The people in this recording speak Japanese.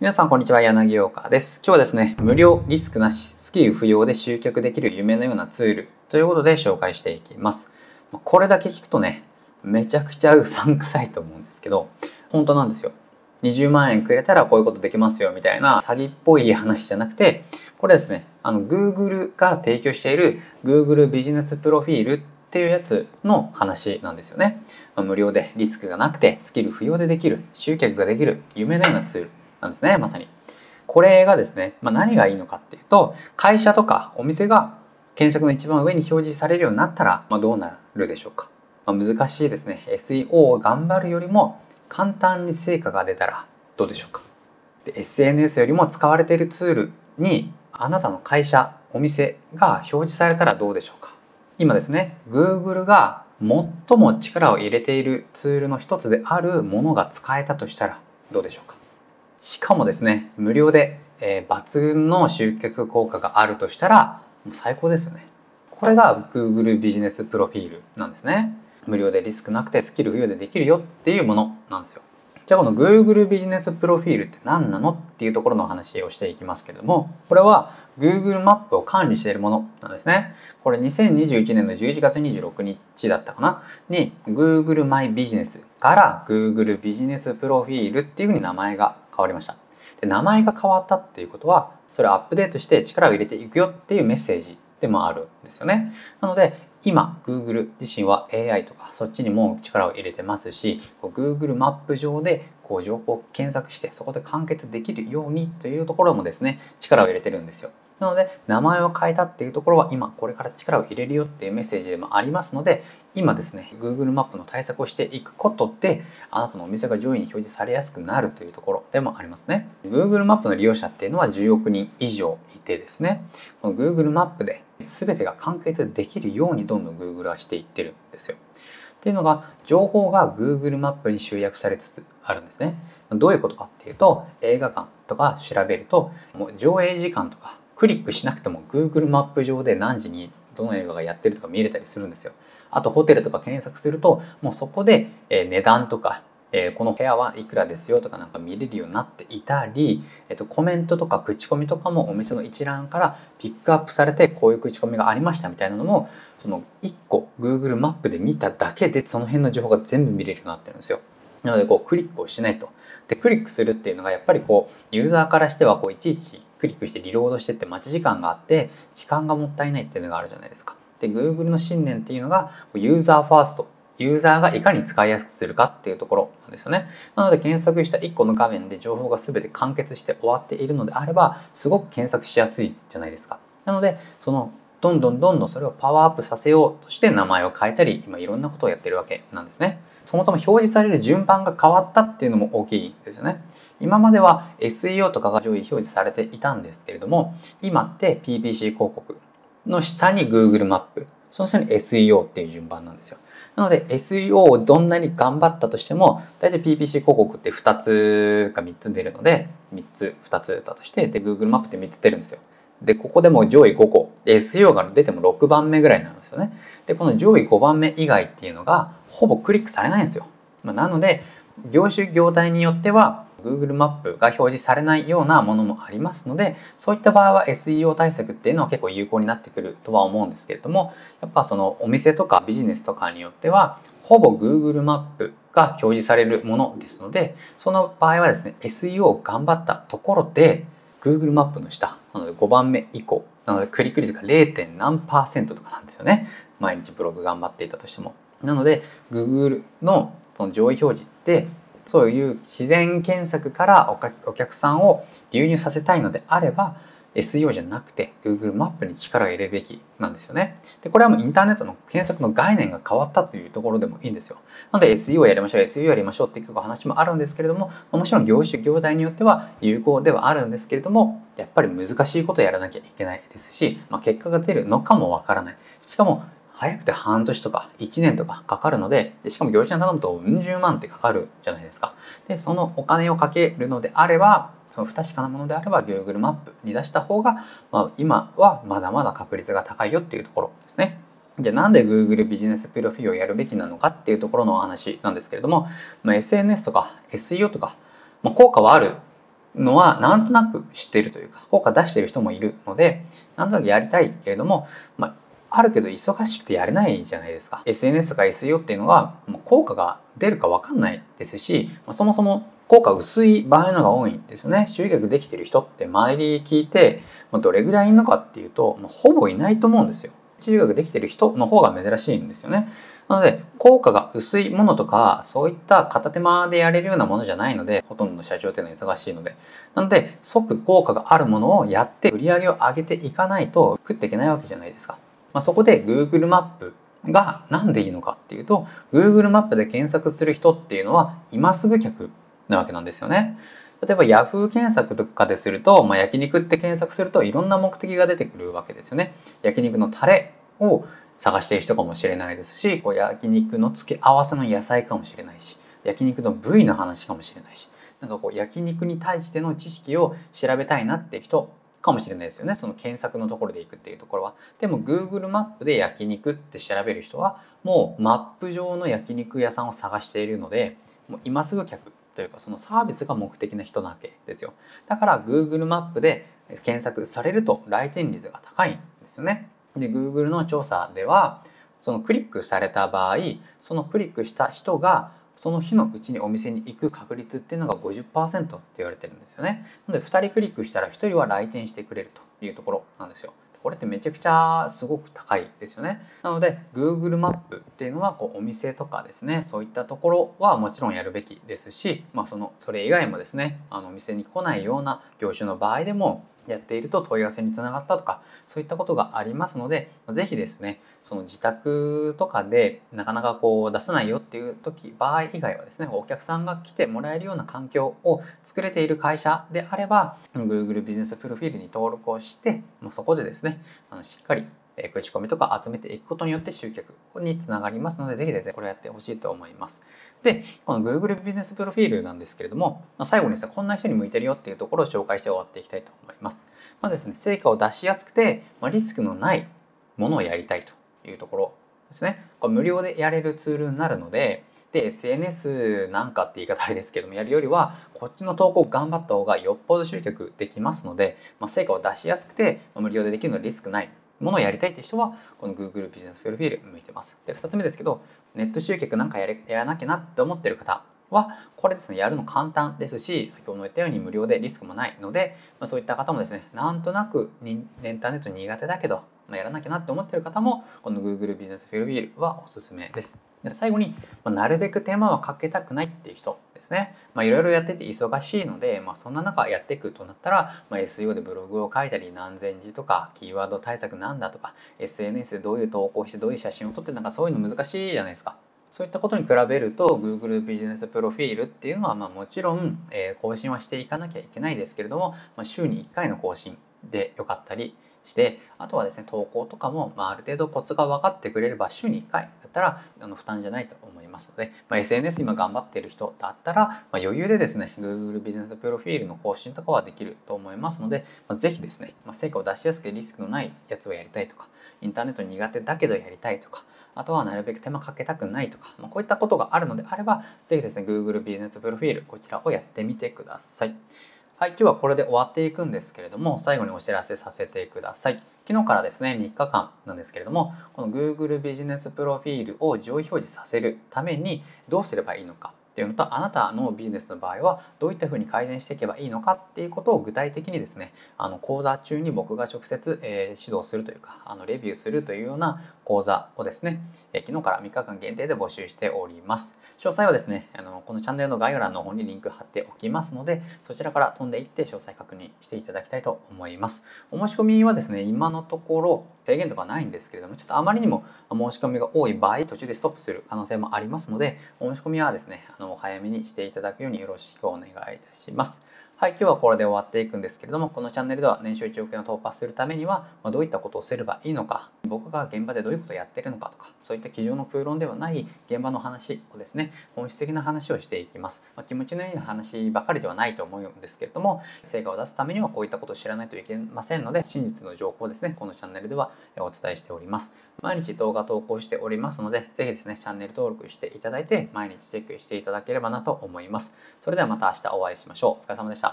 皆さんこんにちは。柳陽花です。今日はですね無料リスクなしスキル不要で集客できる夢のようなツールということで紹介していきます。これだけ聞くとねめちゃくちゃうさんくさいと思うんですけど本当なんですよ。20万円くれたらこういうことできますよみたいな詐欺っぽい話じゃなくてこれですねあの Google が提供している Google ビジネスプロフィールっていうやつの話なんですよね、ま、無料でリスクがなくてスキル不要でできる集客ができる夢のようなツール。なんですねまさに。これがですね、まあ、何がいいのかっていうと会社とかお店が検索の一番上に表示されるようになったら、まあ、どうなるでしょうか、まあ、難しいですね。SEO を頑張るよりも簡単に成果が出たらどうでしょうか。で SNS よりも使われているツールにあなたの会社お店が表示されたらどうでしょうか。今ですね Google が最も力を入れているツールの一つであるものが使えたとしたらどうでしょうか。しかもですね無料で、えー、抜群の集客効果があるとしたらもう最高ですよね。これが Google ビジネスプロフィールなんですね。無料でリスクなくてスキル不要でできるよっていうものなんですよ。じゃあこの Google ビジネスプロフィールって何なのっていうところの話をしていきますけれどもこれは Google マップを管理しているものなんですね。これ2021年の11月26日だったかなに Google マイビジネスから Google ビジネスプロフィールっていうふうに名前が変わりましたで名前が変わったっていうことはそれをアップデートして力を入れていくよっていうメッセージでもあるんですよねなので今 Google 自身は AI とかそっちにも力を入れてますし Google マップ上でこう情報を検索してそこで完結できるようにというところもですね力を入れてるんですよ。なので名前を変えたっていうところは今これから力を入れるよっていうメッセージでもありますので今ですね Google マップの対策をしていくことであなたのお店が上位に表示されやすくなるというところでもありますね Google マップの利用者っていうのは10億人以上いてですねこの Google マップで全てが完結できるようにどんどん Google はしていってるんですよっていうのが情報が Google マップに集約されつつあるんですね。どういうことかっていうと映画館とか調べるともう上映時間とかクリックしなくても Google マップ上で何時にどの映画がやってるとか見れたりするんですよ。あとホテルとか検索するともうそこで値段とかえ、この部屋はいくらですよとかなんか見れるようになっていたり、えっと、コメントとか口コミとかもお店の一覧からピックアップされてこういう口コミがありましたみたいなのもその1個 Google マップで見ただけでその辺の情報が全部見れるようになってるんですよ。なのでこうクリックをしないと。でクリックするっていうのがやっぱりこうユーザーからしてはこういちいちクリックしてリロードしてって待ち時間があって時間がもったいないっていうのがあるじゃないですか。で Google の信念っていうのがユーザーファーストユーザーがいかに使いやすくするかっていうところなんですよね。なので検索した1個の画面で情報が全て完結して終わっているのであればすごく検索しやすいじゃないですか。なのでそのどんどんどんどんそれをパワーアップさせようとして名前を変えたり今いろんなことをやってるわけなんですね。そもそも表示される順番が変わったっていうのも大きいですよね。今までは SEO とかが上位表示されていたんですけれども今って PPC 広告の下に Google マップその下に SEO っていう順番なんですよ。なので SEO をどんなに頑張ったとしても大体 PPC 広告って2つか3つ出るので3つ2つだとしてで Google マップって3つ出るんですよ。でここでも上位5個 SEO が出ても6番目ぐらいなんですよね。でこの上位5番目以外っていうのがほぼクリックされないんですよ。まあ、なので業種業態によっては Google マップが表示されないようなものもありますのでそういった場合は SEO 対策っていうのは結構有効になってくるとは思うんですけれどもやっぱそのお店とかビジネスとかによってはほぼ Google マップが表示されるものですのでその場合はですね SEO を頑張ったところで Google マップの下。なので5番目以降。なのでクリック率が 0. 何パーセントとかなんですよね。毎日ブログ頑張っていたとしても。なので Google のその上位表示ってそういう自然検索からお客さんを流入させたいのであれば SEO じゃなくて Google マップに力を入れるべきなんですよね。で、これはもうインターネットの検索の概念が変わったというところでもいいんですよ。なので SEO やりましょう、SEO やりましょうっていう話もあるんですけれども、もちろん業種、業態によっては有効ではあるんですけれども、やっぱり難しいことやらなきゃいけないですし、まあ、結果が出るのかもわからない。しかも早くて半年とか1年とかかかるのででしかも業者に頼むとうん十万ってかかるじゃないですか。でそのお金をかけるのであればその不確かなものであれば Google マップに出した方が、まあ、今はまだまだ確率が高いよっていうところですね。じゃあなんで Google ビジネスプロフィールをやるべきなのかっていうところのお話なんですけれども、まあ、SNS とか SEO とか、まあ、効果はあるのはなんとなく知っているというか効果出している人もいるのでなんとなくやりたいけれども、まあ、あるけど忙しくてやれないじゃないですか。SNS とか SEO っていうのが効果が出るか分かんないですしそもそも効果薄い場合のが多いんですよね。集客できてる人って周り聞いてどれぐらいいるのかっていうとほぼいないと思うんですよ。集客できてる人の方が珍しいんですよね。なので効果が薄いものとかそういった片手間でやれるようなものじゃないのでほとんどの社長っていうのは忙しいので。なので即効果があるものをやって売り上げを上げていかないと食っていけないわけじゃないですか。まあ、そこで Google マップが何でいいのかっていうと Google マップで検索する人っていうのは今すぐ客なわけなんですよね。例えば Yahoo 検索とかですると、まあ、焼肉って検索するといろんな目的が出てくるわけですよね。焼肉のタレを探している人かもしれないですしこう焼肉の付け合わせの野菜かもしれないし焼肉の部位の話かもしれないしなんかこう焼肉に対しての知識を調べたいなって人かもしれないですよね。その検索のところで行くっていうところは。でも Google マップで焼肉って調べる人はもうマップ上の焼肉屋さんを探しているのでもう今すぐ客というかそのサービスが目的な人なわけですよ。だから Google マップで検索されると来店率が高いんですよね。で Google の調査ではそのクリックされた場合そのクリックした人がその日のうちにお店に行く確率っていうのが50%って言われてるんですよね。なので2人クリックしたら1人は来店してくれるというところなんですよ。これってめちゃくちゃすごく高いですよね。なので Google マップっていうのはこうお店とかですねそういったところはもちろんやるべきですし、まあ、そのそれ以外もですねあのお店に来ないような業種の場合でもやっていると問い合わせにつながったとかそういったことがありますので是非ですねその自宅とかでなかなかこう出せないよっていう時場合以外はですねお客さんが来てもらえるような環境を作れている会社であれば Google ビジネスプロフィールに登録をしてもうそこでですねあのしっかりえ口コミとか集めていくことによって集客につながりますので、ぜひですね、これやってほしいと思います。で、この Google ビジネスプロフィールなんですけれども、ま最後にですね、こんな人に向いてるよっていうところを紹介して終わっていきたいと思います。まずですね、成果を出しやすくて、まリスクのないものをやりたいというところですね。これ無料でやれるツールになるので、で SNS なんかって言い方あれですけどもやるよりはこっちの投稿頑張った方がよっぽど集客できますので、まあ、成果を出しやすくて無料でできるのはリスクないものをやりたいって人はこの Google ビジネスプロフィール向いてます。で2つ目ですけどネット集客なんかやれやらなきゃなって思ってる方はこれですねやるの簡単ですし先ほども言ったように無料でリスクもないので、まあ、そういった方もですねなんとなくインターネット苦手だけど、まあ、やらなきゃなって思ってる方もこの Google ビジネスプロフィールはおすすめです。で最後に、まあ、なるべく手間はかけたくないっていう人ですね。まあ、いろいろやってて忙しいので、まあ、そんな中やっていくとなったら、まあ、SEO でブログを書いたり何千字とかキーワード対策なんだとか SNS でどういう投稿してどういう写真を撮ってなんかそういうの難しいじゃないですか。そういったことに比べると Google ビジネスプロフィールっていうのはまあもちろん、えー、更新はしていかなきゃいけないですけれども、まあ、週に1回の更新でよかったりしてあとはですね投稿とかも、まあ、ある程度コツが分かってくれれば週に1回だったらあの負担じゃないと思いますので、まあ、SNS 今頑張っている人だったら、まあ、余裕でですね Google ビジネスプロフィールの更新とかはできると思いますので、まあ、ぜひですね、まあ、成果を出しやすくてリスクのないやつをやりたいとかインターネット苦手だけどやりたいとかあとはなるべく手間かけたくないとか、まあ、こういったことがあるのであればぜひですね Google ビジネスプロフィールこちらをやってみてください。はい、今日はこれで終わっていくんですけれども、最後にお知らせさせてください。昨日からですね、3日間なんですけれども、この Google ビジネスプロフィールを上位表示させるためにどうすればいいのかっていうのとあなたのビジネスの場合はどういったふうに改善していけばいいのかっていうことを具体的にですねあの講座中に僕が直接、えー、指導するというかあのレビューするというような講座をですね、えー、昨日から3日間限定で募集しております。詳細はですねあのこのチャンネルの概要欄の方にリンク貼っておきますのでそちらから飛んでいって詳細確認していただきたいと思います。お申し込みはですね今のところ制限とかないんですけれどもちょっとあまりにも申し込みが多い場合途中でストップする可能性もありますのでお申し込みはですねあの早めにしていただくようによろしくお願いいたします。はい、今日はこれで終わっていくんですけれども、このチャンネルでは年収1億円を突破するためには、まどういったことをすればいいのか、僕が現場でどういうことをやってるのかとか、そういった机上の空論ではない現場の話をですね、本質的な話をしていきます。まあ、気持ちのいい話ばかりではないと思うんですけれども、成果を出すためにはこういったことを知らないといけませんので、真実の情報をですね、このチャンネルではお伝えしております。毎日動画投稿しておりますので、ぜひですね、チャンネル登録していただいて、毎日チェックしていただければなと思います。それではまた明日お会いしましょう。お疲れ様でした。